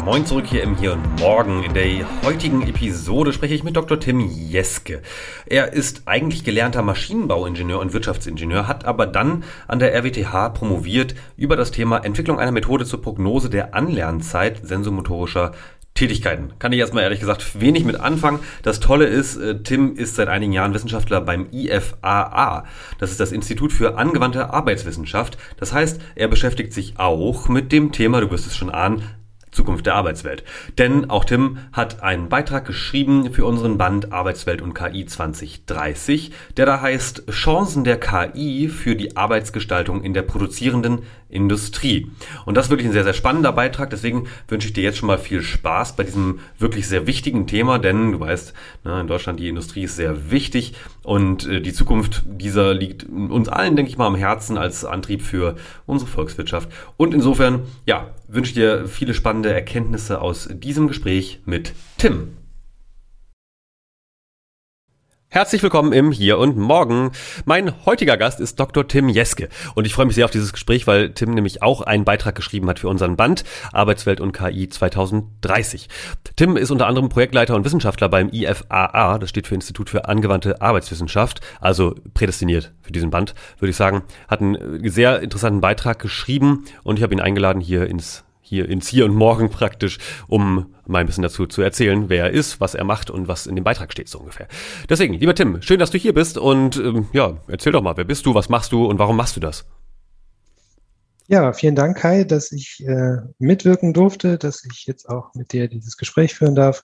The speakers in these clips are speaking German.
Moin zurück hier im Hier und Morgen. In der heutigen Episode spreche ich mit Dr. Tim Jeske. Er ist eigentlich gelernter Maschinenbauingenieur und Wirtschaftsingenieur, hat aber dann an der RWTH promoviert über das Thema Entwicklung einer Methode zur Prognose der Anlernzeit sensomotorischer Tätigkeiten. Kann ich erstmal ehrlich gesagt wenig mit anfangen. Das Tolle ist, äh, Tim ist seit einigen Jahren Wissenschaftler beim IFAA. Das ist das Institut für angewandte Arbeitswissenschaft. Das heißt, er beschäftigt sich auch mit dem Thema, du wirst es schon ahnen, Zukunft der Arbeitswelt. Denn auch Tim hat einen Beitrag geschrieben für unseren Band Arbeitswelt und KI 2030, der da heißt Chancen der KI für die Arbeitsgestaltung in der produzierenden Industrie. Und das ist wirklich ein sehr, sehr spannender Beitrag. Deswegen wünsche ich dir jetzt schon mal viel Spaß bei diesem wirklich sehr wichtigen Thema, denn du weißt, ne, in Deutschland die Industrie ist sehr wichtig und äh, die Zukunft dieser liegt uns allen, denke ich mal, am Herzen als Antrieb für unsere Volkswirtschaft. Und insofern, ja, wünsche dir viele spannende Erkenntnisse aus diesem Gespräch mit Tim. Herzlich willkommen im Hier und Morgen. Mein heutiger Gast ist Dr. Tim Jeske und ich freue mich sehr auf dieses Gespräch, weil Tim nämlich auch einen Beitrag geschrieben hat für unseren Band Arbeitswelt und KI 2030. Tim ist unter anderem Projektleiter und Wissenschaftler beim IFAA, das steht für Institut für angewandte Arbeitswissenschaft, also prädestiniert für diesen Band, würde ich sagen, hat einen sehr interessanten Beitrag geschrieben und ich habe ihn eingeladen hier ins hier ins Hier und Morgen praktisch, um mal ein bisschen dazu zu erzählen, wer er ist, was er macht und was in dem Beitrag steht, so ungefähr. Deswegen, lieber Tim, schön, dass du hier bist und ähm, ja, erzähl doch mal, wer bist du, was machst du und warum machst du das? Ja, vielen Dank, Kai, dass ich äh, mitwirken durfte, dass ich jetzt auch mit dir dieses Gespräch führen darf.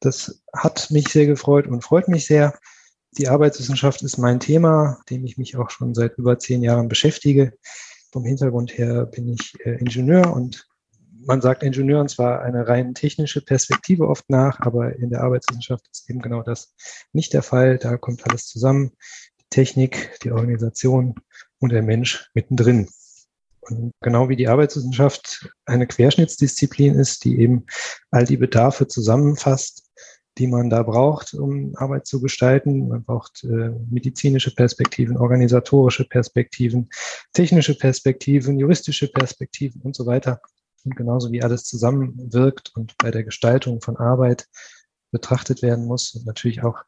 Das hat mich sehr gefreut und freut mich sehr. Die Arbeitswissenschaft ist mein Thema, dem ich mich auch schon seit über zehn Jahren beschäftige. Vom Hintergrund her bin ich äh, Ingenieur und man sagt Ingenieuren zwar eine rein technische Perspektive oft nach, aber in der Arbeitswissenschaft ist eben genau das nicht der Fall. Da kommt alles zusammen. Die Technik, die Organisation und der Mensch mittendrin. Und genau wie die Arbeitswissenschaft eine Querschnittsdisziplin ist, die eben all die Bedarfe zusammenfasst, die man da braucht, um Arbeit zu gestalten. Man braucht äh, medizinische Perspektiven, organisatorische Perspektiven, technische Perspektiven, juristische Perspektiven und so weiter. Und genauso wie alles zusammenwirkt und bei der Gestaltung von Arbeit betrachtet werden muss und natürlich auch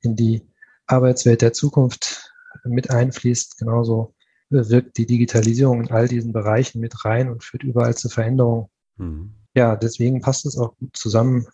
in die Arbeitswelt der Zukunft mit einfließt, genauso wirkt die Digitalisierung in all diesen Bereichen mit rein und führt überall zu Veränderungen. Mhm. Ja, deswegen passt es auch gut zusammen,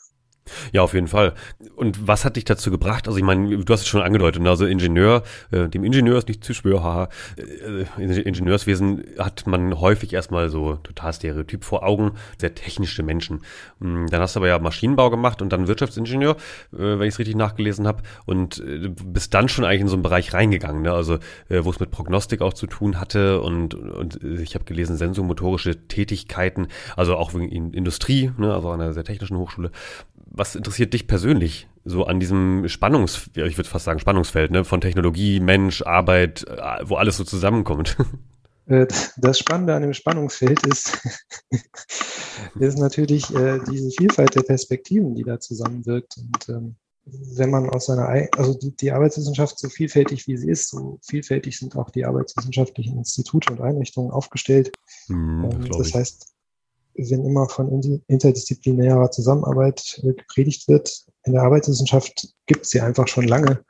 ja, auf jeden Fall. Und was hat dich dazu gebracht? Also ich meine, du hast es schon angedeutet, ne? also Ingenieur, äh, dem Ingenieur ist nicht zu schwör, haha. Äh, Ingenieurswesen hat man häufig erstmal so total stereotyp vor Augen, sehr technische Menschen. Mm, dann hast du aber ja Maschinenbau gemacht und dann Wirtschaftsingenieur, äh, wenn ich es richtig nachgelesen habe. Und äh, bist dann schon eigentlich in so einen Bereich reingegangen, ne? also äh, wo es mit Prognostik auch zu tun hatte und, und äh, ich habe gelesen, sensomotorische Tätigkeiten, also auch in Industrie, ne? also an einer sehr technischen Hochschule was interessiert dich persönlich so an diesem Spannungs, ich würde fast sagen Spannungsfeld, ne, von Technologie, Mensch, Arbeit, äh, wo alles so zusammenkommt? Äh, das Spannende an dem Spannungsfeld ist, ist natürlich äh, diese Vielfalt der Perspektiven, die da zusammenwirkt. Und ähm, wenn man aus seiner, also die, die, Arbeitswissenschaft so vielfältig wie sie ist, so vielfältig sind auch die arbeitswissenschaftlichen Institute und Einrichtungen aufgestellt. Mm, das, ähm, das heißt, wenn immer von interdisziplinärer Zusammenarbeit äh, gepredigt wird. In der Arbeitswissenschaft gibt es sie einfach schon lange.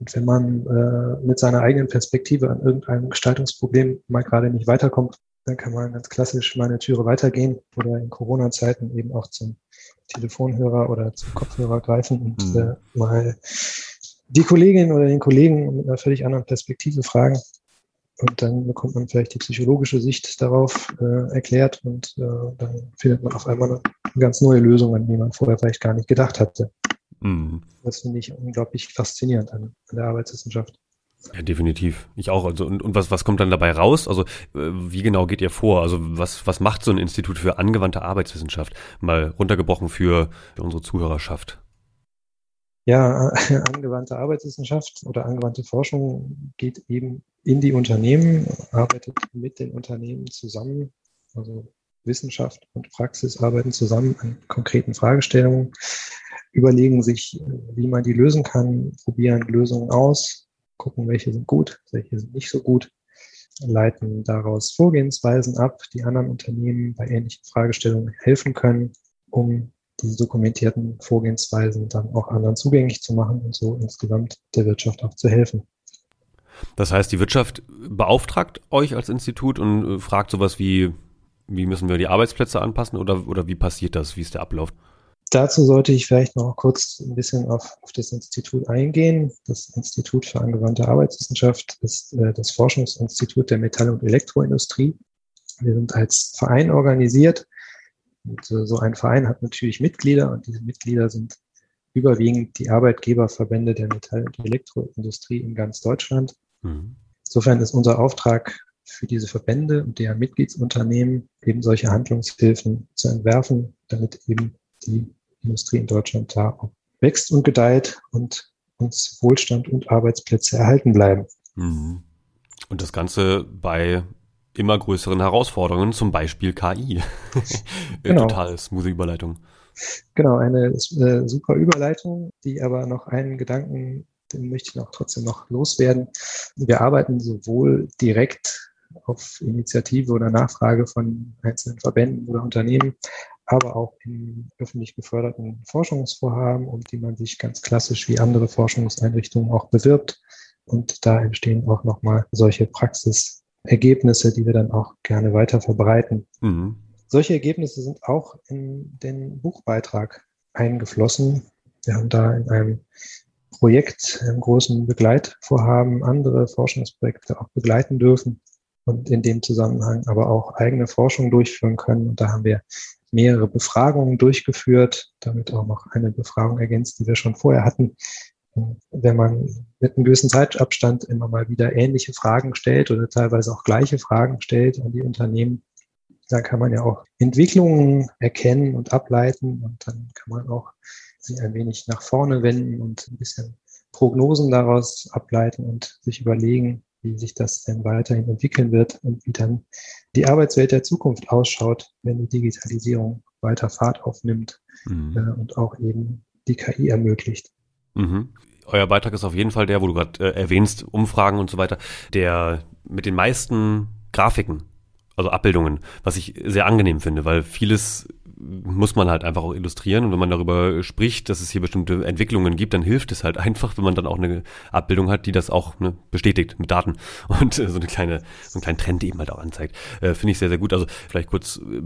Und wenn man äh, mit seiner eigenen Perspektive an irgendeinem Gestaltungsproblem mal gerade nicht weiterkommt, dann kann man ganz klassisch mal eine Türe weitergehen oder in Corona-Zeiten eben auch zum Telefonhörer oder zum Kopfhörer greifen und mhm. äh, mal die Kollegin oder den Kollegen mit einer völlig anderen Perspektive fragen, und dann bekommt man vielleicht die psychologische Sicht darauf äh, erklärt und äh, dann findet man auf einmal eine ganz neue Lösung, an die man vorher vielleicht gar nicht gedacht hatte. Mhm. Das finde ich unglaublich faszinierend an, an, der Arbeitswissenschaft. Ja, definitiv. Ich auch. Also, und, und was, was kommt dann dabei raus? Also, äh, wie genau geht ihr vor? Also, was, was macht so ein Institut für angewandte Arbeitswissenschaft? Mal runtergebrochen für unsere Zuhörerschaft. Ja, angewandte Arbeitswissenschaft oder angewandte Forschung geht eben in die Unternehmen, arbeitet mit den Unternehmen zusammen. Also Wissenschaft und Praxis arbeiten zusammen an konkreten Fragestellungen, überlegen sich, wie man die lösen kann, probieren Lösungen aus, gucken, welche sind gut, welche sind nicht so gut, leiten daraus Vorgehensweisen ab, die anderen Unternehmen bei ähnlichen Fragestellungen helfen können, um diese dokumentierten Vorgehensweisen dann auch anderen zugänglich zu machen und so insgesamt der Wirtschaft auch zu helfen. Das heißt, die Wirtschaft beauftragt euch als Institut und äh, fragt sowas wie, wie müssen wir die Arbeitsplätze anpassen oder, oder wie passiert das? Wie ist der Ablauf? Dazu sollte ich vielleicht noch kurz ein bisschen auf, auf das Institut eingehen. Das Institut für angewandte Arbeitswissenschaft ist äh, das Forschungsinstitut der Metall- und Elektroindustrie. Wir sind als Verein organisiert und äh, so ein Verein hat natürlich Mitglieder und diese Mitglieder sind überwiegend die Arbeitgeberverbände der Metall- und Elektroindustrie in ganz Deutschland. Mhm. Insofern ist unser Auftrag für diese Verbände und deren Mitgliedsunternehmen eben solche Handlungshilfen zu entwerfen, damit eben die Industrie in Deutschland da auch wächst und gedeiht und uns Wohlstand und Arbeitsplätze erhalten bleiben. Mhm. Und das Ganze bei immer größeren Herausforderungen, zum Beispiel KI. genau. Total smooth Überleitung. Genau, eine äh, super Überleitung, die aber noch einen Gedanken, den möchte ich noch trotzdem noch loswerden. Wir arbeiten sowohl direkt auf Initiative oder Nachfrage von einzelnen Verbänden oder Unternehmen, aber auch in öffentlich geförderten Forschungsvorhaben, um die man sich ganz klassisch wie andere Forschungseinrichtungen auch bewirbt. Und da entstehen auch nochmal solche Praxis Ergebnisse, die wir dann auch gerne weiter verbreiten. Mhm. Solche Ergebnisse sind auch in den Buchbeitrag eingeflossen. Wir haben da in einem Projekt, einem großen Begleitvorhaben, andere Forschungsprojekte auch begleiten dürfen und in dem Zusammenhang aber auch eigene Forschung durchführen können. Und da haben wir mehrere Befragungen durchgeführt, damit auch noch eine Befragung ergänzt, die wir schon vorher hatten, wenn man mit einem gewissen Zeitabstand immer mal wieder ähnliche Fragen stellt oder teilweise auch gleiche Fragen stellt an die Unternehmen, dann kann man ja auch Entwicklungen erkennen und ableiten und dann kann man auch sich ein wenig nach vorne wenden und ein bisschen Prognosen daraus ableiten und sich überlegen, wie sich das denn weiterhin entwickeln wird und wie dann die Arbeitswelt der Zukunft ausschaut, wenn die Digitalisierung weiter Fahrt aufnimmt mhm. äh, und auch eben die KI ermöglicht. Mhm. Euer Beitrag ist auf jeden Fall der, wo du gerade äh, erwähnst, Umfragen und so weiter, der mit den meisten Grafiken, also Abbildungen, was ich sehr angenehm finde, weil vieles muss man halt einfach auch illustrieren. Und wenn man darüber spricht, dass es hier bestimmte Entwicklungen gibt, dann hilft es halt einfach, wenn man dann auch eine Abbildung hat, die das auch ne, bestätigt mit Daten und äh, so eine kleine, so einen kleinen Trend eben halt auch anzeigt. Äh, Finde ich sehr, sehr gut. Also vielleicht kurz äh,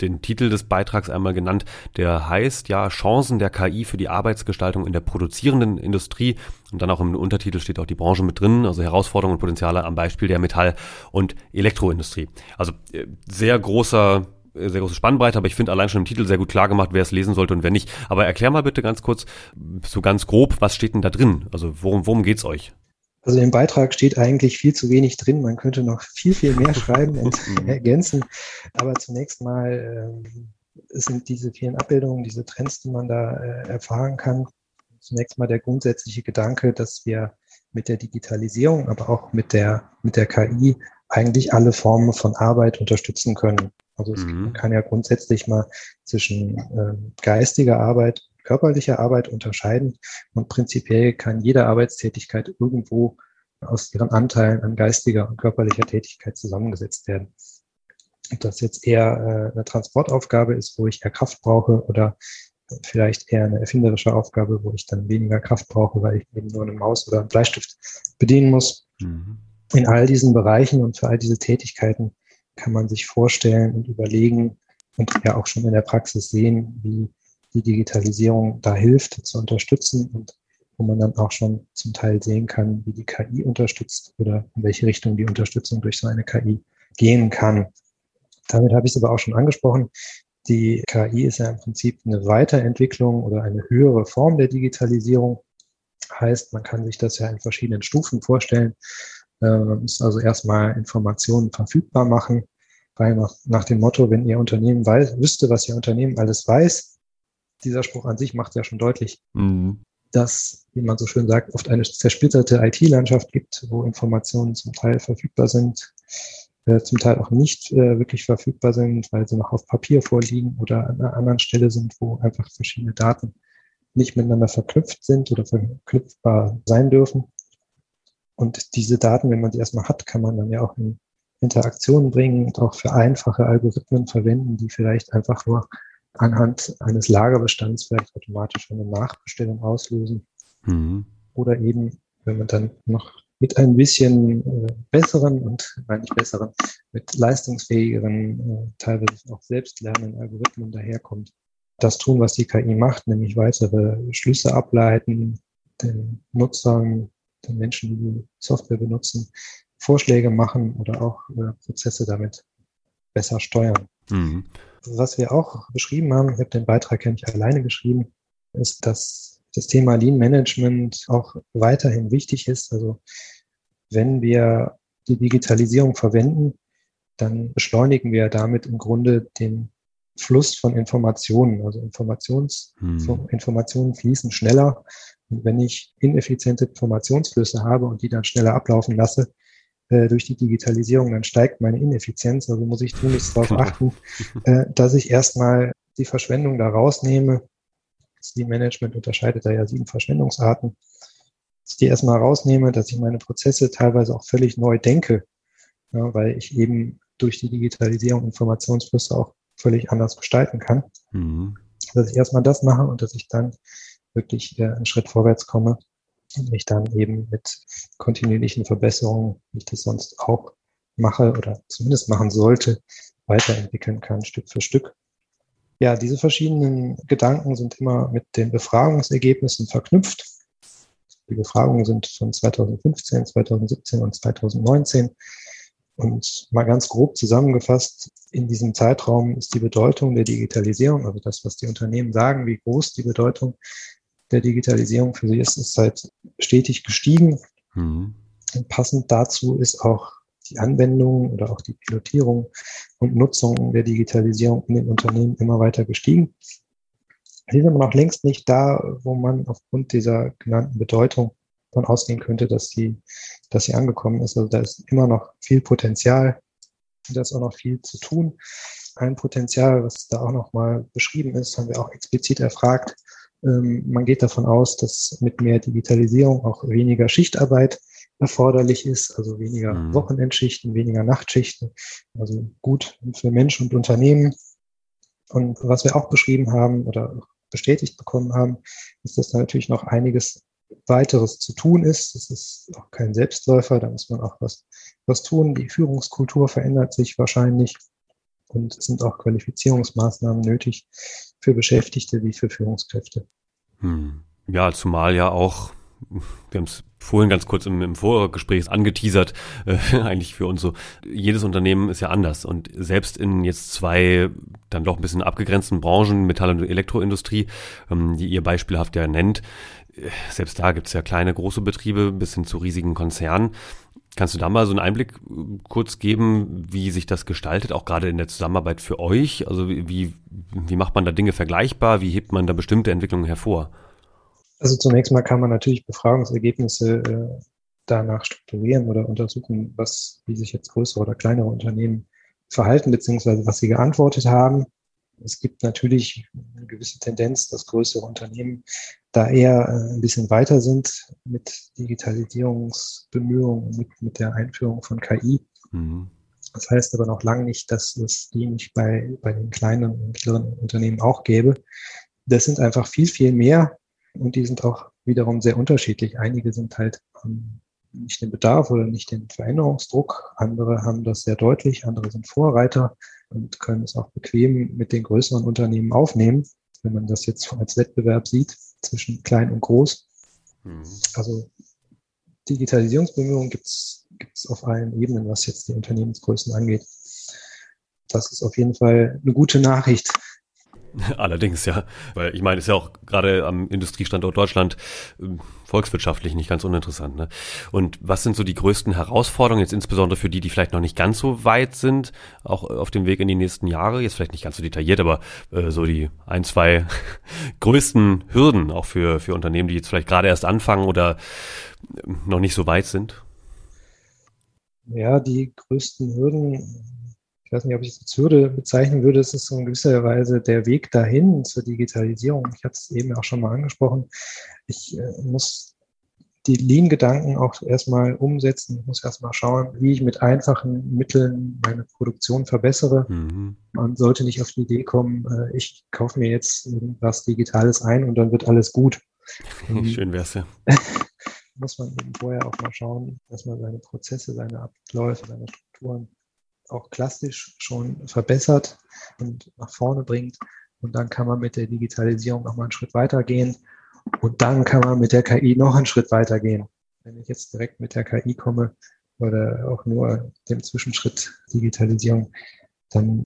den Titel des Beitrags einmal genannt. Der heißt ja Chancen der KI für die Arbeitsgestaltung in der produzierenden Industrie. Und dann auch im Untertitel steht auch die Branche mit drin, also Herausforderungen und Potenziale am Beispiel der Metall- und Elektroindustrie. Also äh, sehr großer sehr große Spannbreite, aber ich finde allein schon im Titel sehr gut klar gemacht, wer es lesen sollte und wer nicht. Aber erklär mal bitte ganz kurz, so ganz grob, was steht denn da drin? Also worum, worum geht's euch? Also im Beitrag steht eigentlich viel zu wenig drin. Man könnte noch viel, viel mehr schreiben und mhm. ergänzen. Aber zunächst mal ähm, sind diese vielen Abbildungen, diese Trends, die man da äh, erfahren kann, zunächst mal der grundsätzliche Gedanke, dass wir mit der Digitalisierung, aber auch mit der, mit der KI eigentlich alle Formen von Arbeit unterstützen können. Also es, mhm. man kann ja grundsätzlich mal zwischen äh, geistiger Arbeit, körperlicher Arbeit unterscheiden und prinzipiell kann jede Arbeitstätigkeit irgendwo aus ihren Anteilen an geistiger und körperlicher Tätigkeit zusammengesetzt werden. Ob das jetzt eher äh, eine Transportaufgabe ist, wo ich eher Kraft brauche oder vielleicht eher eine erfinderische Aufgabe, wo ich dann weniger Kraft brauche, weil ich eben nur eine Maus oder einen Bleistift bedienen muss. Mhm. In all diesen Bereichen und für all diese Tätigkeiten kann man sich vorstellen und überlegen und ja auch schon in der Praxis sehen, wie die Digitalisierung da hilft zu unterstützen und wo man dann auch schon zum Teil sehen kann, wie die KI unterstützt oder in welche Richtung die Unterstützung durch so eine KI gehen kann. Damit habe ich es aber auch schon angesprochen. Die KI ist ja im Prinzip eine Weiterentwicklung oder eine höhere Form der Digitalisierung. Heißt, man kann sich das ja in verschiedenen Stufen vorstellen. Man äh, muss also erstmal Informationen verfügbar machen, weil nach, nach dem Motto, wenn Ihr Unternehmen weiß, wüsste, was Ihr Unternehmen alles weiß, dieser Spruch an sich macht ja schon deutlich, mhm. dass, wie man so schön sagt, oft eine zersplitterte IT-Landschaft gibt, wo Informationen zum Teil verfügbar sind, äh, zum Teil auch nicht äh, wirklich verfügbar sind, weil sie noch auf Papier vorliegen oder an einer anderen Stelle sind, wo einfach verschiedene Daten nicht miteinander verknüpft sind oder verknüpfbar sein dürfen. Und diese Daten, wenn man sie erstmal hat, kann man dann ja auch in Interaktionen bringen und auch für einfache Algorithmen verwenden, die vielleicht einfach nur anhand eines Lagerbestands vielleicht automatisch eine Nachbestellung auslösen. Mhm. Oder eben, wenn man dann noch mit ein bisschen äh, besseren und nicht besseren, mit leistungsfähigeren, äh, teilweise auch selbstlernenden Algorithmen daherkommt. Das tun, was die KI macht, nämlich weitere Schlüsse ableiten, den Nutzern, den Menschen, die die Software benutzen, Vorschläge machen oder auch äh, Prozesse damit besser steuern. Mhm. Was wir auch beschrieben haben, ich habe den Beitrag ja nicht alleine geschrieben, ist, dass das Thema Lean Management auch weiterhin wichtig ist. Also wenn wir die Digitalisierung verwenden, dann beschleunigen wir damit im Grunde den Fluss von Informationen. Also Informations, hm. Informationen fließen schneller. Und wenn ich ineffiziente Informationsflüsse habe und die dann schneller ablaufen lasse, äh, durch die Digitalisierung, dann steigt meine Ineffizienz. Also muss ich tunlichst darauf achten, äh, dass ich erstmal die Verschwendung da rausnehme. Das Lean Management unterscheidet da ja sieben Verschwendungsarten. Dass ich die erstmal rausnehme, dass ich meine Prozesse teilweise auch völlig neu denke, ja, weil ich eben durch die Digitalisierung Informationsflüsse auch völlig anders gestalten kann. Mhm. Dass ich erstmal das mache und dass ich dann wirklich äh, einen Schritt vorwärts komme und mich dann eben mit kontinuierlichen Verbesserungen, wie ich das sonst auch mache oder zumindest machen sollte, weiterentwickeln kann, Stück für Stück. Ja, diese verschiedenen Gedanken sind immer mit den Befragungsergebnissen verknüpft. Die Befragungen sind von 2015, 2017 und 2019. Und mal ganz grob zusammengefasst, in diesem Zeitraum ist die Bedeutung der Digitalisierung, also das, was die Unternehmen sagen, wie groß die Bedeutung der Digitalisierung für sie ist, ist halt stetig gestiegen. Mhm. Und passend dazu ist auch die Anwendung oder auch die Pilotierung und Nutzung der Digitalisierung in den Unternehmen immer weiter gestiegen. Sie sind aber noch längst nicht da, wo man aufgrund dieser genannten Bedeutung davon ausgehen könnte, dass sie, dass sie angekommen ist. Also da ist immer noch viel Potenzial. Da ist auch noch viel zu tun. Ein Potenzial, was da auch noch mal beschrieben ist, haben wir auch explizit erfragt, ähm, man geht davon aus, dass mit mehr Digitalisierung auch weniger Schichtarbeit erforderlich ist, also weniger mhm. Wochenendschichten, weniger Nachtschichten, also gut für Mensch und Unternehmen. Und was wir auch beschrieben haben oder bestätigt bekommen haben, ist, dass da natürlich noch einiges weiteres zu tun ist. Das ist auch kein Selbstläufer, da muss man auch was, was tun. Die Führungskultur verändert sich wahrscheinlich und es sind auch Qualifizierungsmaßnahmen nötig für Beschäftigte wie für Führungskräfte. Hm. Ja, zumal ja auch, wir haben es vorhin ganz kurz im, im Vorgespräch angeteasert, äh, eigentlich für uns so, jedes Unternehmen ist ja anders und selbst in jetzt zwei dann doch ein bisschen abgegrenzten Branchen, Metall- und Elektroindustrie, ähm, die ihr beispielhaft ja nennt, selbst da gibt es ja kleine, große Betriebe bis hin zu riesigen Konzernen. Kannst du da mal so einen Einblick äh, kurz geben, wie sich das gestaltet, auch gerade in der Zusammenarbeit für euch? Also wie, wie macht man da Dinge vergleichbar? Wie hebt man da bestimmte Entwicklungen hervor? Also zunächst mal kann man natürlich Befragungsergebnisse äh, danach strukturieren oder untersuchen, was, wie sich jetzt größere oder kleinere Unternehmen verhalten, beziehungsweise was sie geantwortet haben. Es gibt natürlich eine gewisse Tendenz, dass größere Unternehmen da eher äh, ein bisschen weiter sind mit Digitalisierungsbemühungen, mit, mit der Einführung von KI. Mhm. Das heißt aber noch lange nicht, dass es die nicht bei, bei den kleinen und mittleren Unternehmen auch gäbe. Das sind einfach viel, viel mehr und die sind auch wiederum sehr unterschiedlich. Einige sind halt haben nicht den Bedarf oder nicht den Veränderungsdruck. Andere haben das sehr deutlich. Andere sind Vorreiter und können es auch bequem mit den größeren Unternehmen aufnehmen, wenn man das jetzt als Wettbewerb sieht zwischen klein und groß. Mhm. Also Digitalisierungsbemühungen gibt es auf allen Ebenen, was jetzt die Unternehmensgrößen angeht. Das ist auf jeden Fall eine gute Nachricht. Allerdings, ja. Weil ich meine, ist ja auch gerade am Industriestandort Deutschland äh, volkswirtschaftlich nicht ganz uninteressant. Ne? Und was sind so die größten Herausforderungen, jetzt insbesondere für die, die vielleicht noch nicht ganz so weit sind, auch auf dem Weg in die nächsten Jahre? Jetzt vielleicht nicht ganz so detailliert, aber äh, so die ein, zwei größten Hürden auch für, für Unternehmen, die jetzt vielleicht gerade erst anfangen oder äh, noch nicht so weit sind? Ja, die größten Hürden ich weiß nicht, ob ich es als Hürde bezeichnen würde, es ist so in gewisser Weise der Weg dahin zur Digitalisierung. Ich hatte es eben auch schon mal angesprochen. Ich äh, muss die Lean-Gedanken auch erstmal umsetzen. Ich muss erstmal schauen, wie ich mit einfachen Mitteln meine Produktion verbessere. Mhm. Man sollte nicht auf die Idee kommen, äh, ich kaufe mir jetzt irgendwas Digitales ein und dann wird alles gut. Schön wär's ja. muss man eben vorher auch mal schauen, dass man seine Prozesse, seine Abläufe, seine Strukturen auch klassisch schon verbessert und nach vorne bringt. Und dann kann man mit der Digitalisierung noch mal einen Schritt weiter gehen. Und dann kann man mit der KI noch einen Schritt weiter gehen. Wenn ich jetzt direkt mit der KI komme oder auch nur dem Zwischenschritt Digitalisierung, dann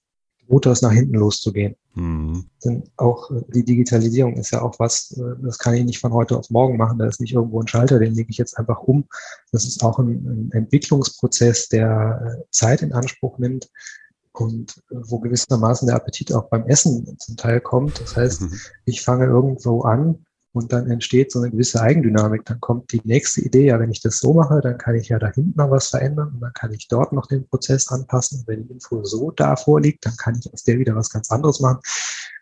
das nach hinten loszugehen. Mhm. Denn auch äh, die Digitalisierung ist ja auch was, äh, das kann ich nicht von heute auf morgen machen. Da ist nicht irgendwo ein Schalter, den lege ich jetzt einfach um. Das ist auch ein, ein Entwicklungsprozess, der äh, Zeit in Anspruch nimmt und wo gewissermaßen der Appetit auch beim Essen zum Teil kommt. Das heißt, mhm. ich fange irgendwo an und dann entsteht so eine gewisse Eigendynamik. Dann kommt die nächste Idee, ja, wenn ich das so mache, dann kann ich ja da hinten noch was verändern und dann kann ich dort noch den Prozess anpassen. Und wenn die Info so da vorliegt, dann kann ich aus der wieder was ganz anderes machen.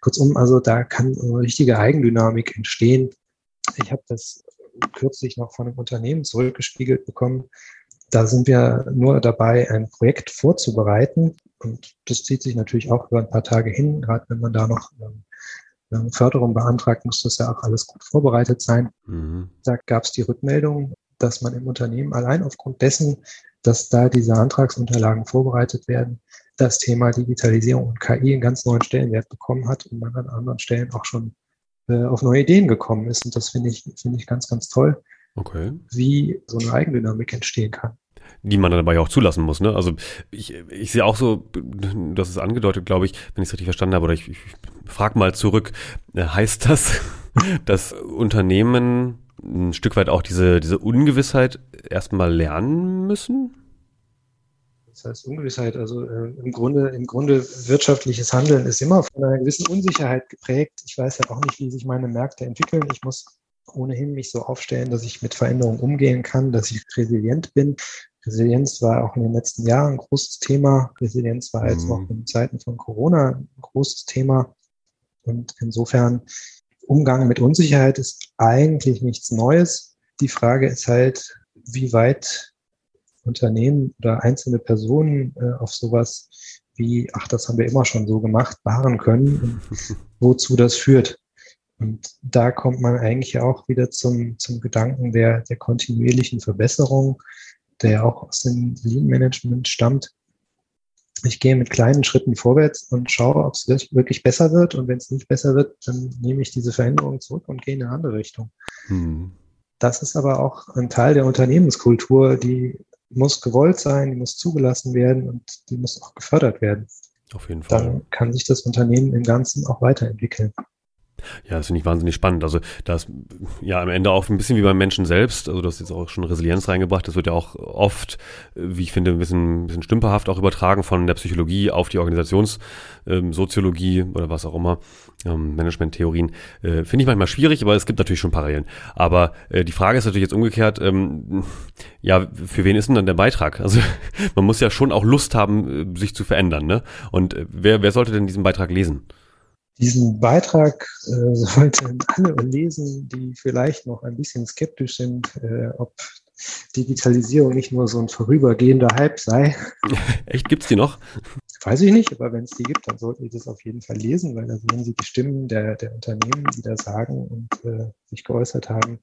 Kurzum, also da kann eine richtige Eigendynamik entstehen. Ich habe das kürzlich noch von einem Unternehmen zurückgespiegelt bekommen. Da sind wir nur dabei, ein Projekt vorzubereiten. Und das zieht sich natürlich auch über ein paar Tage hin, gerade wenn man da noch ähm, Förderung beantragt, muss das ja auch alles gut vorbereitet sein. Mhm. Da gab es die Rückmeldung, dass man im Unternehmen allein aufgrund dessen, dass da diese Antragsunterlagen vorbereitet werden, das Thema Digitalisierung und KI einen ganz neuen Stellenwert bekommen hat und man an anderen Stellen auch schon äh, auf neue Ideen gekommen ist. Und das finde ich, finde ich ganz, ganz toll, okay. wie so eine Eigendynamik entstehen kann die man dann dabei auch zulassen muss. Ne? Also ich, ich sehe auch so, das ist angedeutet, glaube ich, wenn ich es richtig verstanden habe, oder ich, ich frage mal zurück, äh, heißt das, dass Unternehmen ein Stück weit auch diese, diese Ungewissheit erstmal lernen müssen? Das heißt Ungewissheit, also äh, im Grunde, im Grunde wirtschaftliches Handeln ist immer von einer gewissen Unsicherheit geprägt. Ich weiß ja auch nicht, wie sich meine Märkte entwickeln. Ich muss ohnehin mich so aufstellen, dass ich mit Veränderungen umgehen kann, dass ich resilient bin. Resilienz war auch in den letzten Jahren ein großes Thema. Resilienz war jetzt mhm. noch in Zeiten von Corona ein großes Thema. Und insofern, Umgang mit Unsicherheit ist eigentlich nichts Neues. Die Frage ist halt, wie weit Unternehmen oder einzelne Personen äh, auf sowas wie, ach, das haben wir immer schon so gemacht, beharren können und wozu das führt. Und da kommt man eigentlich auch wieder zum, zum Gedanken der, der kontinuierlichen Verbesserung, der auch aus dem Lean Management stammt. Ich gehe mit kleinen Schritten vorwärts und schaue, ob es wirklich besser wird. Und wenn es nicht besser wird, dann nehme ich diese Veränderung zurück und gehe in eine andere Richtung. Mhm. Das ist aber auch ein Teil der Unternehmenskultur, die muss gewollt sein, die muss zugelassen werden und die muss auch gefördert werden. Auf jeden Fall. Dann kann sich das Unternehmen im Ganzen auch weiterentwickeln. Ja, das finde ich wahnsinnig spannend. Also da ist ja am Ende auch ein bisschen wie beim Menschen selbst. Also du hast jetzt auch schon Resilienz reingebracht. Das wird ja auch oft, wie ich finde, ein bisschen, ein bisschen stümperhaft auch übertragen von der Psychologie auf die Organisationssoziologie ähm, oder was auch immer, ähm, Management-Theorien. Äh, finde ich manchmal schwierig, aber es gibt natürlich schon Parallelen. Aber äh, die Frage ist natürlich jetzt umgekehrt, ähm, ja, für wen ist denn dann der Beitrag? Also man muss ja schon auch Lust haben, äh, sich zu verändern. Ne? Und äh, wer, wer sollte denn diesen Beitrag lesen? Diesen Beitrag äh, sollten alle lesen, die vielleicht noch ein bisschen skeptisch sind, äh, ob Digitalisierung nicht nur so ein vorübergehender Hype sei. Echt, gibt's die noch? Weiß ich nicht, aber wenn es die gibt, dann sollten die das auf jeden Fall lesen, weil da sehen Sie die Stimmen der, der Unternehmen, die da sagen und äh, sich geäußert haben,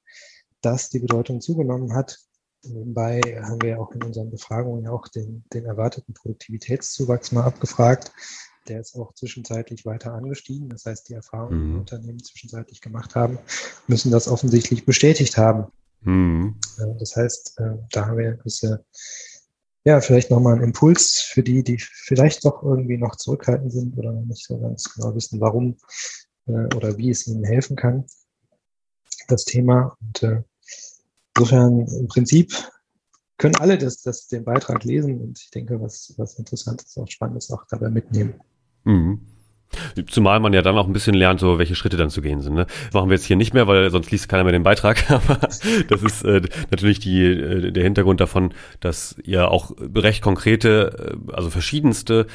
dass die Bedeutung zugenommen hat. Nebenbei haben wir auch in unseren Befragungen ja auch den, den erwarteten Produktivitätszuwachs mal abgefragt. Der ist auch zwischenzeitlich weiter angestiegen. Das heißt, die Erfahrungen, die mhm. Unternehmen zwischenzeitlich gemacht haben, müssen das offensichtlich bestätigt haben. Mhm. Das heißt, äh, da haben wir gewisse ja, vielleicht nochmal ein Impuls für die, die vielleicht doch irgendwie noch zurückhaltend sind oder noch nicht so ganz genau wissen, warum äh, oder wie es ihnen helfen kann, das Thema. Und äh, insofern im Prinzip können alle das, das, den Beitrag lesen und ich denke, was, was Interessantes, auch Spannendes auch dabei mitnehmen. Mhm. Zumal man ja dann auch ein bisschen lernt, so welche Schritte dann zu gehen sind. Ne? Das machen wir jetzt hier nicht mehr, weil sonst liest keiner mehr den Beitrag. Aber das ist äh, natürlich die, äh, der Hintergrund davon, dass ihr auch recht konkrete, äh, also verschiedenste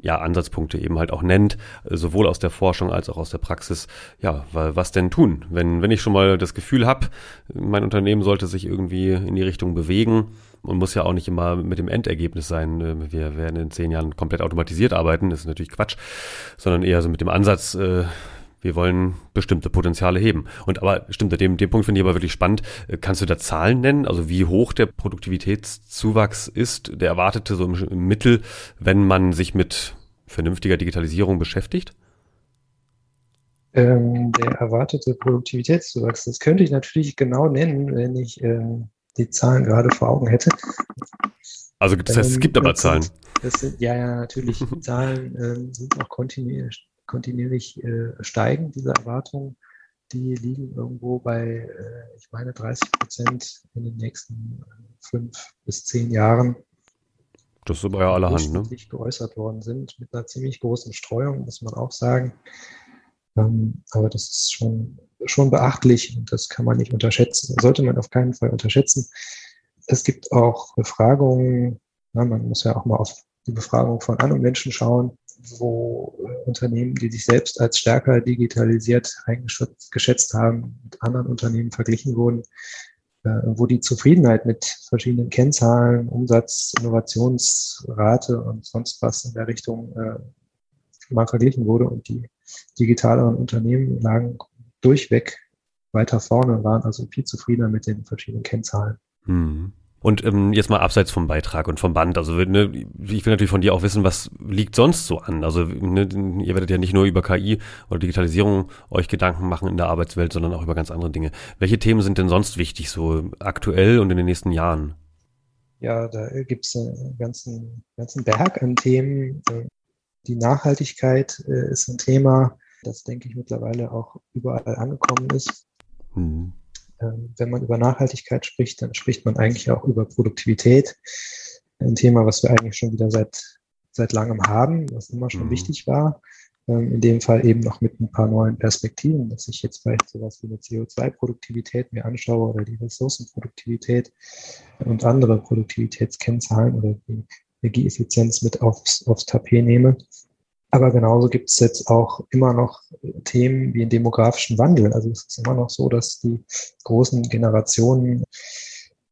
ja, Ansatzpunkte eben halt auch nennt, äh, sowohl aus der Forschung als auch aus der Praxis. Ja, weil was denn tun? Wenn, wenn ich schon mal das Gefühl habe, mein Unternehmen sollte sich irgendwie in die Richtung bewegen, und muss ja auch nicht immer mit dem Endergebnis sein, äh, wir werden in zehn Jahren komplett automatisiert arbeiten, das ist natürlich Quatsch, sondern eher so mit dem Ansatz, äh, wir wollen bestimmte Potenziale heben. Und aber stimmt, dem, dem Punkt finde ich aber wirklich spannend. Äh, kannst du da Zahlen nennen? Also wie hoch der Produktivitätszuwachs ist, der erwartete so im, im Mittel, wenn man sich mit vernünftiger Digitalisierung beschäftigt? Ähm, der erwartete Produktivitätszuwachs, das könnte ich natürlich genau nennen, wenn ich ähm, die Zahlen gerade vor Augen hätte. Also das heißt, es gibt aber Zahlen. Das sind, ja, ja, natürlich. Die Zahlen ähm, sind auch kontinuierlich, kontinuierlich äh, steigen, diese Erwartungen. Die liegen irgendwo bei, äh, ich meine, 30 Prozent in den nächsten äh, fünf bis zehn Jahren. Das ist aber ja allerhand, ne? Die geäußert worden sind, mit einer ziemlich großen Streuung, muss man auch sagen. Ähm, aber das ist schon schon beachtlich und das kann man nicht unterschätzen. Sollte man auf keinen Fall unterschätzen. Es gibt auch Befragungen, ja, man muss ja auch mal auf die Befragung von anderen Menschen schauen, wo äh, Unternehmen, die sich selbst als stärker digitalisiert eingeschätzt haben, mit anderen Unternehmen verglichen wurden, äh, wo die Zufriedenheit mit verschiedenen Kennzahlen, Umsatz, Innovationsrate und sonst was in der Richtung äh, mal verglichen wurde und die digitaleren Unternehmen lagen durchweg weiter vorne und waren also viel zufriedener mit den verschiedenen Kennzahlen. Hm. Und ähm, jetzt mal abseits vom Beitrag und vom Band. Also ne, ich will natürlich von dir auch wissen, was liegt sonst so an? Also ne, ihr werdet ja nicht nur über KI oder Digitalisierung euch Gedanken machen in der Arbeitswelt, sondern auch über ganz andere Dinge. Welche Themen sind denn sonst wichtig, so aktuell und in den nächsten Jahren? Ja, da gibt es einen ganzen, ganzen Berg an Themen. Die Nachhaltigkeit äh, ist ein Thema das denke ich mittlerweile auch überall angekommen ist. Mhm. Ähm, wenn man über Nachhaltigkeit spricht, dann spricht man eigentlich auch über Produktivität. Ein Thema, was wir eigentlich schon wieder seit, seit langem haben, was immer schon mhm. wichtig war. Ähm, in dem Fall eben noch mit ein paar neuen Perspektiven, dass ich jetzt vielleicht sowas wie eine CO2-Produktivität mir anschaue oder die Ressourcenproduktivität und andere Produktivitätskennzahlen oder die Energieeffizienz mit aufs, aufs Tapet nehme. Aber genauso gibt es jetzt auch immer noch Themen wie den demografischen Wandel. Also es ist immer noch so, dass die großen Generationen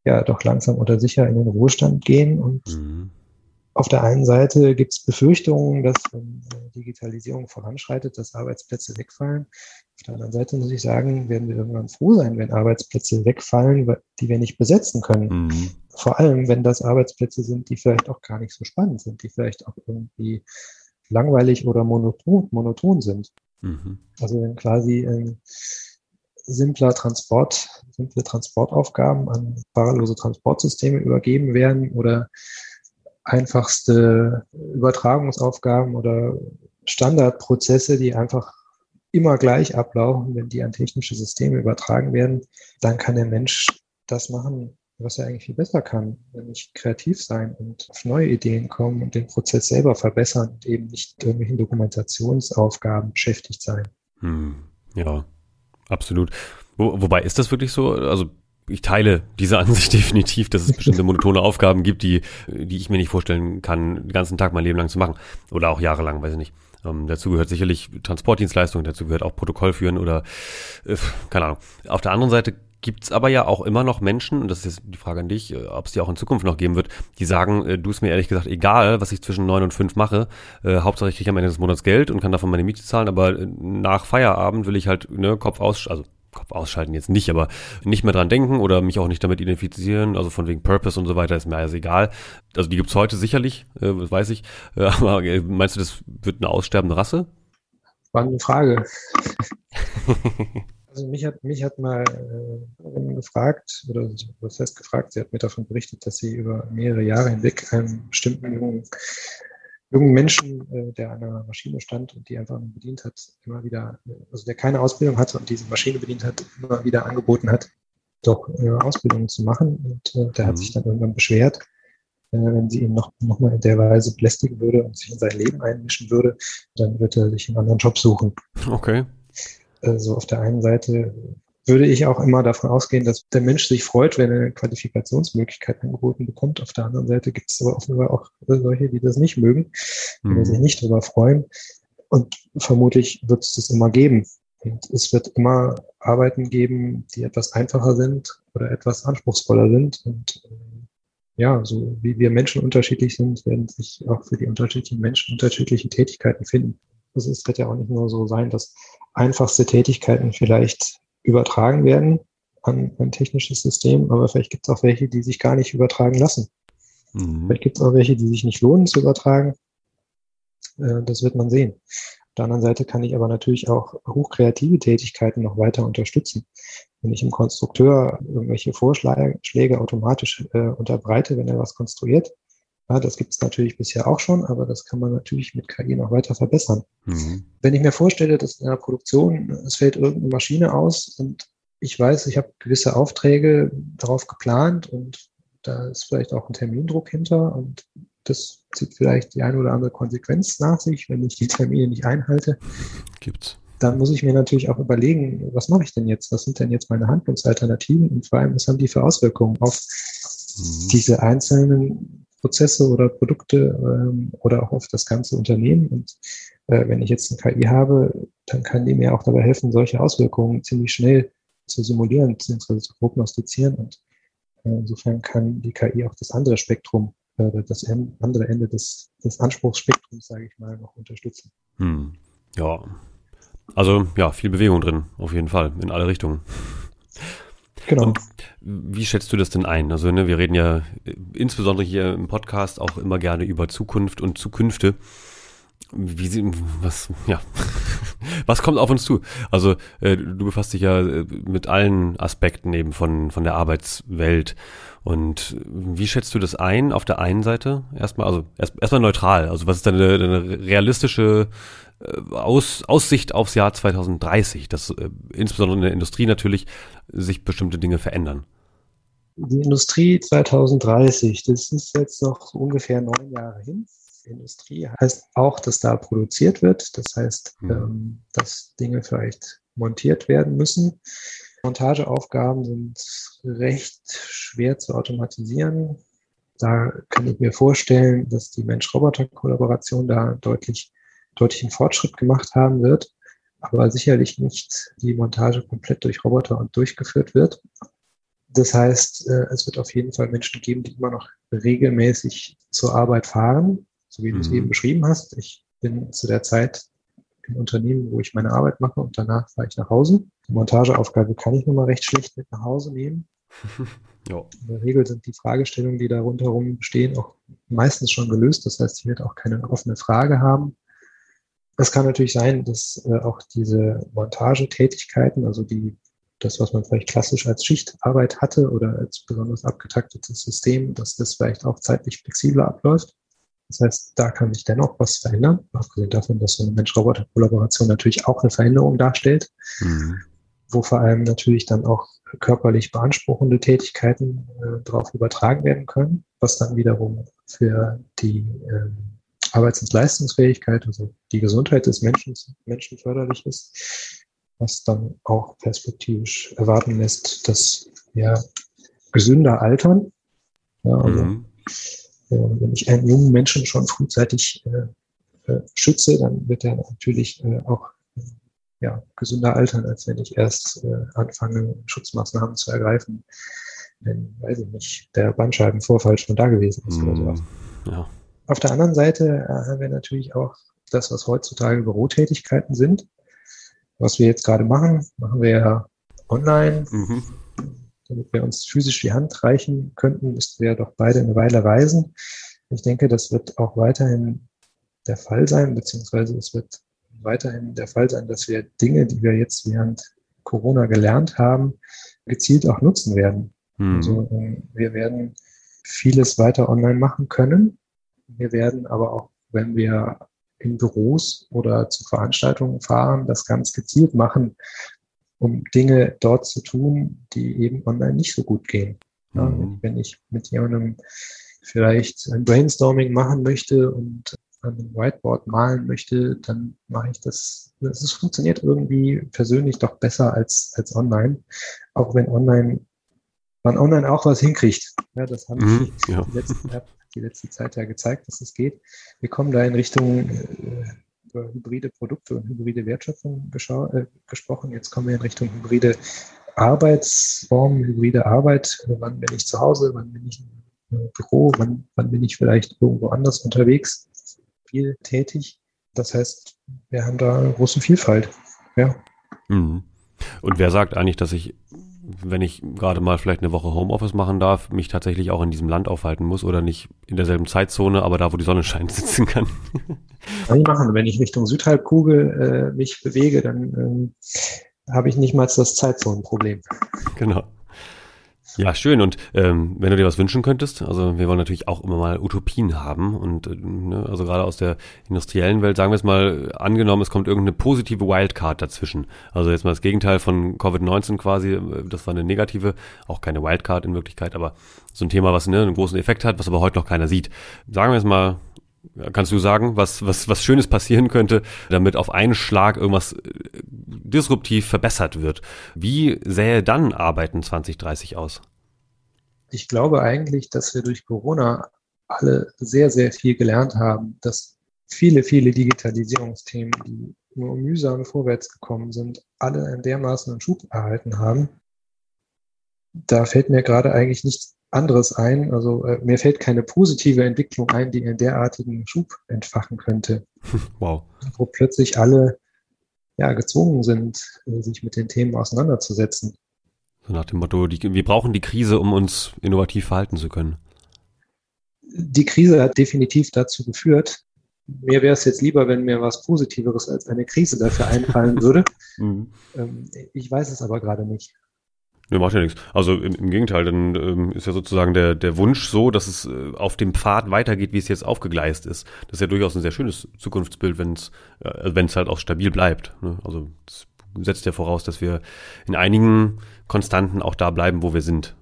ja doch langsam oder sicher in den Ruhestand gehen. Und mhm. Auf der einen Seite gibt es Befürchtungen, dass wenn Digitalisierung voranschreitet, dass Arbeitsplätze wegfallen. Auf der anderen Seite muss ich sagen, werden wir irgendwann froh sein, wenn Arbeitsplätze wegfallen, die wir nicht besetzen können. Mhm. Vor allem, wenn das Arbeitsplätze sind, die vielleicht auch gar nicht so spannend sind, die vielleicht auch irgendwie langweilig oder monoton, monoton sind. Mhm. Also wenn quasi ähm, simpler Transport, simple Transportaufgaben an fahrerlose Transportsysteme übergeben werden oder einfachste Übertragungsaufgaben oder Standardprozesse, die einfach immer gleich ablaufen, wenn die an technische Systeme übertragen werden, dann kann der Mensch das machen, was er eigentlich viel besser kann, nämlich kreativ sein und auf neue Ideen kommen und den Prozess selber verbessern und eben nicht irgendwelchen Dokumentationsaufgaben beschäftigt sein. Hm, ja, absolut. Wo, wobei ist das wirklich so? Also ich teile diese Ansicht definitiv, dass es bestimmte monotone Aufgaben gibt, die, die ich mir nicht vorstellen kann, den ganzen Tag mein Leben lang zu machen. Oder auch jahrelang, weiß ich nicht. Ähm, dazu gehört sicherlich Transportdienstleistung, dazu gehört auch Protokoll führen oder äh, keine Ahnung. Auf der anderen Seite gibt es aber ja auch immer noch Menschen, und das ist die Frage an dich, äh, ob es die auch in Zukunft noch geben wird, die sagen, äh, du ist mir ehrlich gesagt egal, was ich zwischen neun und fünf mache, äh, Hauptsache ich kriege am Ende des Monats Geld und kann davon meine Miete zahlen, aber äh, nach Feierabend will ich halt ne, Kopf aus, also Kopf ausschalten jetzt nicht, aber nicht mehr dran denken oder mich auch nicht damit identifizieren, also von wegen Purpose und so weiter, ist mir alles egal. Also die gibt's heute sicherlich, äh, weiß ich, äh, aber äh, meinst du, das wird eine aussterbende Rasse? Spannende Frage. Also mich hat, mich hat mal äh, gefragt, oder was heißt gefragt, sie hat mir davon berichtet, dass sie über mehrere Jahre hinweg einen bestimmten jungen, jungen Menschen, äh, der an einer Maschine stand und die einfach nur bedient hat, immer wieder, also der keine Ausbildung hatte und diese Maschine bedient hat, immer wieder angeboten hat, doch äh, Ausbildungen zu machen. Und äh, der mhm. hat sich dann irgendwann beschwert, äh, wenn sie ihn noch, noch mal in der Weise belästigen würde und sich in sein Leben einmischen würde, dann wird er sich einen anderen Job suchen. Okay. Also auf der einen Seite würde ich auch immer davon ausgehen, dass der Mensch sich freut, wenn er eine Qualifikationsmöglichkeit angeboten bekommt. Auf der anderen Seite gibt es aber offenbar auch solche, die das nicht mögen, die mhm. sich nicht darüber freuen. Und vermutlich wird es das immer geben. Und es wird immer Arbeiten geben, die etwas einfacher sind oder etwas anspruchsvoller sind. Und äh, ja, so wie wir Menschen unterschiedlich sind, werden sich auch für die unterschiedlichen Menschen unterschiedliche Tätigkeiten finden. Also es wird ja auch nicht nur so sein, dass einfachste Tätigkeiten vielleicht übertragen werden an ein technisches System, aber vielleicht gibt es auch welche, die sich gar nicht übertragen lassen. Mhm. Vielleicht gibt es auch welche, die sich nicht lohnen zu übertragen. Äh, das wird man sehen. Auf der anderen Seite kann ich aber natürlich auch hochkreative Tätigkeiten noch weiter unterstützen. Wenn ich im Konstrukteur irgendwelche Vorschläge automatisch äh, unterbreite, wenn er was konstruiert, ja, das gibt es natürlich bisher auch schon, aber das kann man natürlich mit KI noch weiter verbessern. Mhm. Wenn ich mir vorstelle, dass in der Produktion, es fällt irgendeine Maschine aus und ich weiß, ich habe gewisse Aufträge darauf geplant und da ist vielleicht auch ein Termindruck hinter und das zieht vielleicht die eine oder andere Konsequenz nach sich, wenn ich die Termine nicht einhalte. Gibt's. Dann muss ich mir natürlich auch überlegen, was mache ich denn jetzt? Was sind denn jetzt meine Handlungsalternativen und vor allem, was haben die für Auswirkungen auf mhm. diese einzelnen Prozesse oder Produkte ähm, oder auch auf das ganze Unternehmen. Und äh, wenn ich jetzt eine KI habe, dann kann die mir auch dabei helfen, solche Auswirkungen ziemlich schnell zu simulieren bzw. zu prognostizieren. Und äh, insofern kann die KI auch das andere Spektrum, äh, das andere Ende des, des Anspruchsspektrums, sage ich mal, noch unterstützen. Hm. Ja, also ja, viel Bewegung drin, auf jeden Fall, in alle Richtungen. Genau. Und wie schätzt du das denn ein? Also, ne, wir reden ja äh, insbesondere hier im Podcast auch immer gerne über Zukunft und Zukünfte. Wie sie, was, ja, was kommt auf uns zu? Also, äh, du befasst dich ja äh, mit allen Aspekten eben von, von der Arbeitswelt. Und wie schätzt du das ein? Auf der einen Seite erstmal, also erst, erstmal neutral. Also, was ist deine, deine realistische Aus, Aussicht aufs Jahr 2030, dass äh, insbesondere in der Industrie natürlich sich bestimmte Dinge verändern? Die Industrie 2030, das ist jetzt noch ungefähr neun Jahre hin. Industrie heißt auch, dass da produziert wird. Das heißt, mhm. ähm, dass Dinge vielleicht montiert werden müssen. Montageaufgaben sind recht schwer zu automatisieren. Da kann ich mir vorstellen, dass die Mensch-Roboter-Kollaboration da deutlich deutlichen Fortschritt gemacht haben wird, aber sicherlich nicht die Montage komplett durch Roboter und durchgeführt wird. Das heißt, äh, es wird auf jeden Fall Menschen geben, die immer noch regelmäßig zur Arbeit fahren, so wie du es mhm. eben beschrieben hast. Ich bin zu der Zeit im Unternehmen, wo ich meine Arbeit mache und danach fahre ich nach Hause. Die Montageaufgabe kann ich nun mal recht schlecht mit nach Hause nehmen. ja. In der Regel sind die Fragestellungen, die da rundherum bestehen, auch meistens schon gelöst. Das heißt, ich werde auch keine offene Frage haben. Es kann natürlich sein, dass äh, auch diese Montagetätigkeiten, also die, das, was man vielleicht klassisch als Schichtarbeit hatte oder als besonders abgetaktetes System, dass das vielleicht auch zeitlich flexibler abläuft. Das heißt, da kann sich dennoch was verändern, abgesehen davon, dass so eine Mensch-Roboter-Kollaboration natürlich auch eine Veränderung darstellt, mhm. wo vor allem natürlich dann auch körperlich beanspruchende Tätigkeiten äh, darauf übertragen werden können, was dann wiederum für die ähm, Arbeits- und Leistungsfähigkeit, also die Gesundheit des Menschen, Menschen förderlich ist, was dann auch perspektivisch erwarten lässt, dass wir gesünder altern. Ja, also, mhm. äh, wenn ich einen jungen Menschen schon frühzeitig äh, äh, schütze, dann wird er natürlich äh, auch ja, gesünder altern, als wenn ich erst äh, anfange, Schutzmaßnahmen zu ergreifen, wenn, weiß ich nicht, der Bandscheibenvorfall schon da gewesen ist mhm. oder sowas. Ja. Auf der anderen Seite äh, haben wir natürlich auch das, was heutzutage Bürotätigkeiten sind. Was wir jetzt gerade machen, machen wir ja online. Mhm. Damit wir uns physisch die Hand reichen könnten, müssten wir ja doch beide eine Weile reisen. Ich denke, das wird auch weiterhin der Fall sein, beziehungsweise es wird weiterhin der Fall sein, dass wir Dinge, die wir jetzt während Corona gelernt haben, gezielt auch nutzen werden. Mhm. Also ähm, wir werden vieles weiter online machen können. Wir werden aber auch, wenn wir in Büros oder zu Veranstaltungen fahren, das ganz gezielt machen, um Dinge dort zu tun, die eben online nicht so gut gehen. Mhm. wenn ich mit jemandem vielleicht ein Brainstorming machen möchte und an einem Whiteboard malen möchte, dann mache ich das. Es funktioniert irgendwie persönlich doch besser als, als online. Auch wenn online, man online auch was hinkriegt. Ja, das haben mhm, ja. die, letzte, die, letzte, Zeit ja gezeigt, dass es geht. Wir kommen da in Richtung äh, über hybride Produkte und hybride Wertschöpfung äh, gesprochen. Jetzt kommen wir in Richtung hybride Arbeitsformen, hybride Arbeit. Wann bin ich zu Hause? Wann bin ich im Büro? Wann, wann bin ich vielleicht irgendwo anders unterwegs? Viel tätig. Das heißt, wir haben da große Vielfalt. Ja. Mhm. Und wer sagt eigentlich, dass ich wenn ich gerade mal vielleicht eine Woche Homeoffice machen darf, mich tatsächlich auch in diesem Land aufhalten muss oder nicht in derselben Zeitzone, aber da, wo die Sonne scheint, sitzen kann. Kann ich machen. Wenn ich Richtung Südhalbkugel äh, mich bewege, dann ähm, habe ich nicht mal das Zeitzonenproblem. Genau. Ja, schön. Und ähm, wenn du dir was wünschen könntest, also wir wollen natürlich auch immer mal Utopien haben und äh, ne, also gerade aus der industriellen Welt, sagen wir es mal, angenommen, es kommt irgendeine positive Wildcard dazwischen. Also jetzt mal das Gegenteil von Covid-19 quasi, äh, das war eine negative, auch keine Wildcard in Wirklichkeit, aber so ein Thema, was ne, einen großen Effekt hat, was aber heute noch keiner sieht. Sagen wir es mal, Kannst du sagen, was, was, was Schönes passieren könnte, damit auf einen Schlag irgendwas äh, disruptiv verbessert wird? Wie sähe dann Arbeiten 2030 aus? Ich glaube eigentlich, dass wir durch Corona alle sehr, sehr viel gelernt haben, dass viele, viele Digitalisierungsthemen, die nur mühsam vorwärts gekommen sind, alle einen dermaßen einen Schub erhalten haben. Da fällt mir gerade eigentlich nichts anderes ein. Also äh, mir fällt keine positive Entwicklung ein, die einen derartigen Schub entfachen könnte. Wow. Wo plötzlich alle ja, gezwungen sind, äh, sich mit den Themen auseinanderzusetzen. So nach dem Motto, die, wir brauchen die Krise, um uns innovativ verhalten zu können. Die Krise hat definitiv dazu geführt. Mir wäre es jetzt lieber, wenn mir was Positiveres als eine Krise dafür einfallen würde. mhm. ähm, ich weiß es aber gerade nicht. Ne, macht ja nichts. Also im, im Gegenteil, dann ähm, ist ja sozusagen der, der Wunsch so, dass es äh, auf dem Pfad weitergeht, wie es jetzt aufgegleist ist. Das ist ja durchaus ein sehr schönes Zukunftsbild, wenn es äh, es halt auch stabil bleibt. Ne? Also das setzt ja voraus, dass wir in einigen Konstanten auch da bleiben, wo wir sind.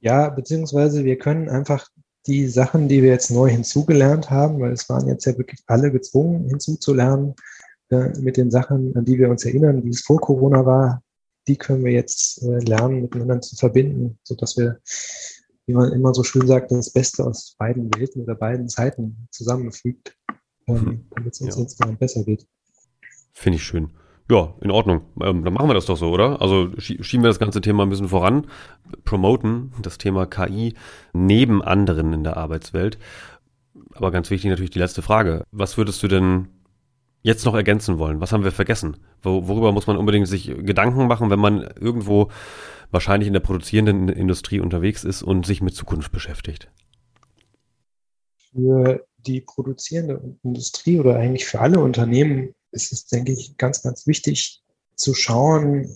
Ja, beziehungsweise wir können einfach die Sachen, die wir jetzt neu hinzugelernt haben, weil es waren jetzt ja wirklich alle gezwungen hinzuzulernen, äh, mit den Sachen, an die wir uns erinnern, wie es vor Corona war, die können wir jetzt äh, lernen, miteinander zu verbinden, sodass wir, wie man immer so schön sagt, das Beste aus beiden Welten oder beiden Zeiten zusammenfügt, ähm, hm. damit es uns ja. insgesamt besser geht. Finde ich schön. Ja, in Ordnung. Ähm, dann machen wir das doch so, oder? Also schieben wir das ganze Thema ein bisschen voran, promoten das Thema KI neben anderen in der Arbeitswelt. Aber ganz wichtig natürlich die letzte Frage. Was würdest du denn jetzt noch ergänzen wollen? Was haben wir vergessen? Wo, worüber muss man unbedingt sich Gedanken machen, wenn man irgendwo wahrscheinlich in der produzierenden Industrie unterwegs ist und sich mit Zukunft beschäftigt? Für die produzierende Industrie oder eigentlich für alle Unternehmen ist es, denke ich, ganz, ganz wichtig zu schauen,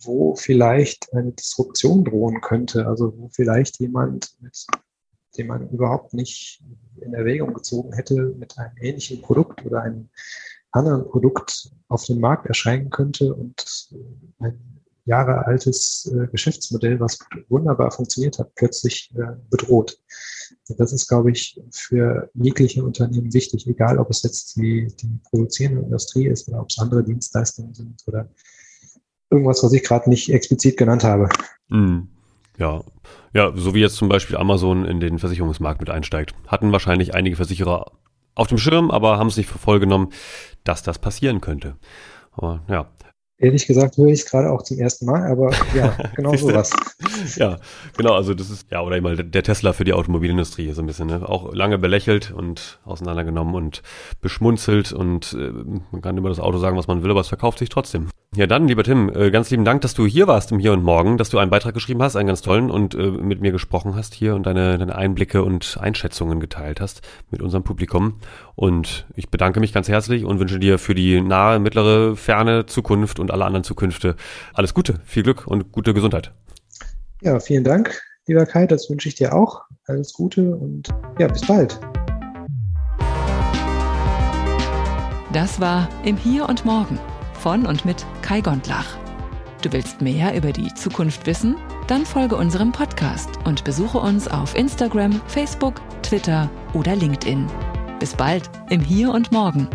wo vielleicht eine Disruption drohen könnte. Also wo vielleicht jemand, mit dem man überhaupt nicht in Erwägung gezogen hätte, mit einem ähnlichen Produkt oder einem anderen Produkt auf dem Markt erscheinen könnte und ein Jahre altes äh, Geschäftsmodell, was wunderbar funktioniert hat, plötzlich äh, bedroht. Das ist, glaube ich, für jegliche Unternehmen wichtig, egal ob es jetzt die, die produzierende Industrie ist oder ob es andere Dienstleistungen sind oder irgendwas, was ich gerade nicht explizit genannt habe. Mm, ja. Ja, so wie jetzt zum Beispiel Amazon in den Versicherungsmarkt mit einsteigt. Hatten wahrscheinlich einige Versicherer auf dem Schirm, aber haben es nicht für voll genommen, dass das passieren könnte. Aber ja, Ehrlich gesagt höre ich es gerade auch zum ersten Mal, aber ja, genau sowas. Ja, genau, also das ist, ja, oder immer der Tesla für die Automobilindustrie, so ein bisschen, ne? Auch lange belächelt und auseinandergenommen und beschmunzelt und äh, man kann über das Auto sagen, was man will, aber es verkauft sich trotzdem. Ja, dann, lieber Tim, äh, ganz lieben Dank, dass du hier warst im Hier und Morgen, dass du einen Beitrag geschrieben hast, einen ganz tollen und äh, mit mir gesprochen hast hier und deine, deine Einblicke und Einschätzungen geteilt hast mit unserem Publikum. Und ich bedanke mich ganz herzlich und wünsche dir für die nahe, mittlere, ferne Zukunft und alle anderen Zukünfte alles Gute, viel Glück und gute Gesundheit. Ja, vielen Dank, lieber Kai, das wünsche ich dir auch. Alles Gute und ja, bis bald. Das war Im Hier und Morgen von und mit Kai Gondlach. Du willst mehr über die Zukunft wissen? Dann folge unserem Podcast und besuche uns auf Instagram, Facebook, Twitter oder LinkedIn. Bis bald im Hier und Morgen.